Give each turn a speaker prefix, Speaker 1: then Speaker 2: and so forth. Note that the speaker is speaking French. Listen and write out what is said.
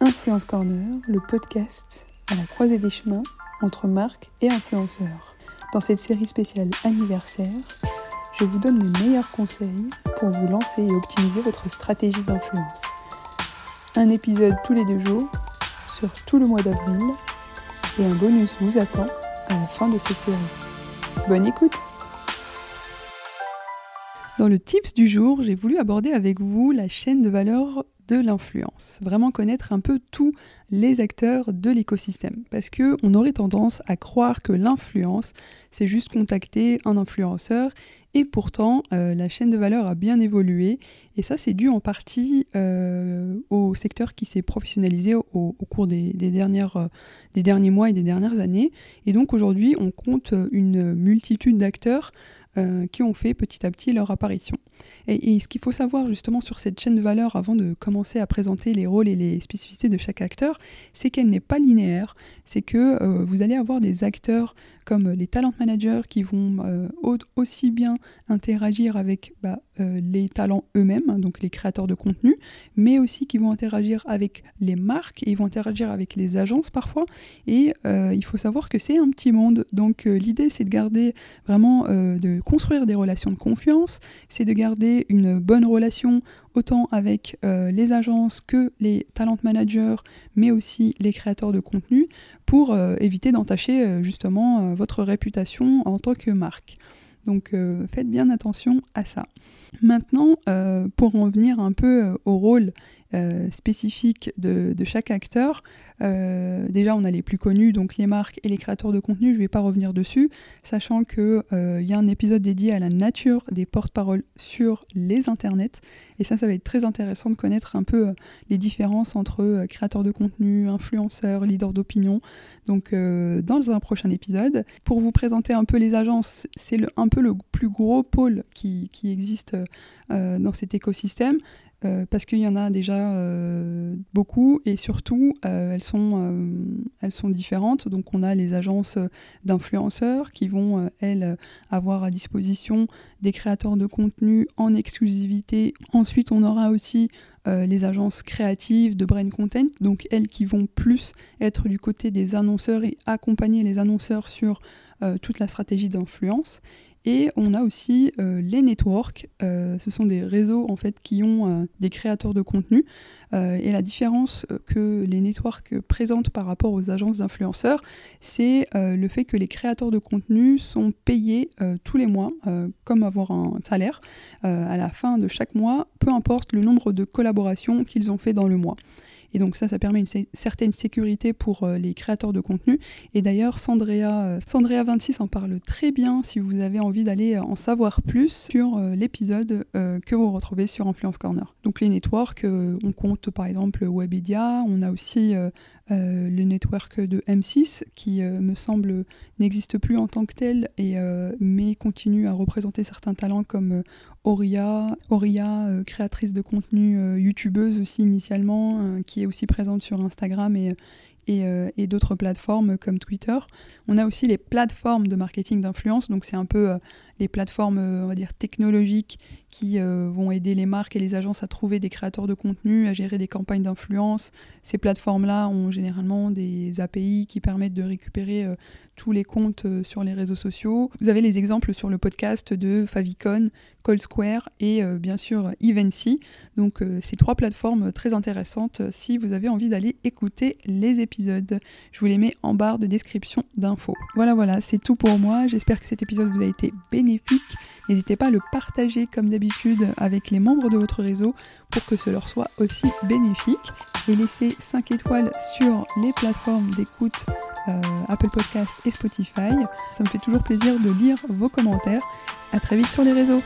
Speaker 1: Influence Corner, le podcast à la croisée des chemins entre marques et influenceurs. Dans cette série spéciale anniversaire, je vous donne mes meilleurs conseils pour vous lancer et optimiser votre stratégie d'influence. Un épisode tous les deux jours sur tout le mois d'avril et un bonus vous attend à la fin de cette série. Bonne écoute Dans le tips du jour, j'ai voulu aborder avec vous la chaîne de valeur de l'influence. Vraiment connaître un peu tous les acteurs de l'écosystème. Parce que on aurait tendance à croire que l'influence, c'est juste contacter un influenceur. Et pourtant, euh, la chaîne de valeur a bien évolué. Et ça, c'est dû en partie euh, au secteur qui s'est professionnalisé au, cours des, euh, des derniers mois et des dernières années. Et donc aujourd'hui, on compte une multitude d'acteurs qui ont fait petit à petit leur apparition. Et, ce qu'il faut savoir justement sur cette chaîne de valeur avant de commencer à présenter les rôles et les spécificités de chaque acteur, c'est qu'elle n'est pas linéaire. C'est que euh, vous allez avoir des acteurs comme les talent managers qui vont euh, aussi bien interagir avec bah, euh, les talents eux-mêmes, donc les créateurs de contenu, mais aussi qui vont interagir avec les marques et ils vont interagir avec les agences parfois. Et il faut savoir que c'est un petit monde. Donc l'idée c'est de garder vraiment, de construire des relations de confiance, c'est de garder une bonne relation autant avec euh, les agences que les talent managers, mais aussi les créateurs de contenu, pour euh, éviter d'entacher euh, justement votre réputation en tant que marque. Donc faites bien attention à ça. Maintenant, pour en venir un peu au rôle spécifique de, de, chaque acteur, euh, déjà, on a les plus connus, donc les marques et les créateurs de contenu. Je ne vais pas revenir dessus, sachant qu'il euh, y a un épisode dédié à la nature des porte-paroles sur les internets. Et ça, ça va être très intéressant de connaître un peu euh, les différences entre créateurs de contenu, influenceurs, leaders d'opinion. Donc, dans un prochain épisode, pour vous présenter un peu les agences, c'est un peu le plus gros pôle qui existe dans cet écosystème. Euh, parce qu'il y en a déjà euh, beaucoup et surtout euh, elles, sont, elles sont différentes. Donc on a les agences d'influenceurs qui vont, elles, avoir à disposition des créateurs de contenu en exclusivité. Ensuite on aura aussi les agences créatives de brain content, donc elles qui vont plus être du côté des annonceurs et accompagner les annonceurs sur toute la stratégie d'influence. Et on a aussi euh, les networks. Euh, ce sont des réseaux en fait qui ont euh, des créateurs de contenu. et la différence que les networks présentent par rapport aux agences d'influenceurs, c'est le fait que les créateurs de contenu sont payés tous les mois, comme avoir un salaire, à la fin de chaque mois, peu importe le nombre de collaborations qu'ils ont fait dans le mois. Et donc ça, ça permet une certaine sécurité pour euh, les créateurs de contenu. Et d'ailleurs, Sandrea, euh, Sandrea 26 en parle très bien si vous avez envie d'aller euh, en savoir plus sur l'épisode que vous retrouvez sur Influence Corner. Donc les networks, on compte par exemple Webedia, on a aussi le network de M6 qui me semble n'existe plus en tant que tel mais continue à représenter certains talents comme Auria, euh, créatrice de contenu euh, youtubeuse aussi initialement, euh, qui est aussi présente sur Instagram et, et, d'autres plateformes comme Twitter. On a aussi les plateformes de marketing d'influence, donc c'est un peu les plateformes on va dire technologiques qui vont aider les marques et les agences à trouver des créateurs de contenu, à gérer des campagnes d'influence. Ces plateformes-là ont généralement des API qui permettent de récupérer tous les comptes sur les réseaux sociaux. Vous avez les exemples sur le podcast de Favicon Cold Square et euh, bien sûr Evency. Donc euh, ces trois plateformes très intéressantes euh, si vous avez envie d'aller écouter les épisodes. Je vous les mets en barre de description d'infos. Voilà voilà, c'est tout pour moi. J'espère que cet épisode vous a été bénéfique. N'hésitez pas à le partager comme d'habitude avec les membres de votre réseau pour que ce leur soit aussi bénéfique. Et laissez 5 étoiles sur les plateformes d'écoute Apple Podcast et Spotify. Ça me fait toujours plaisir de lire vos commentaires. À très vite sur les réseaux.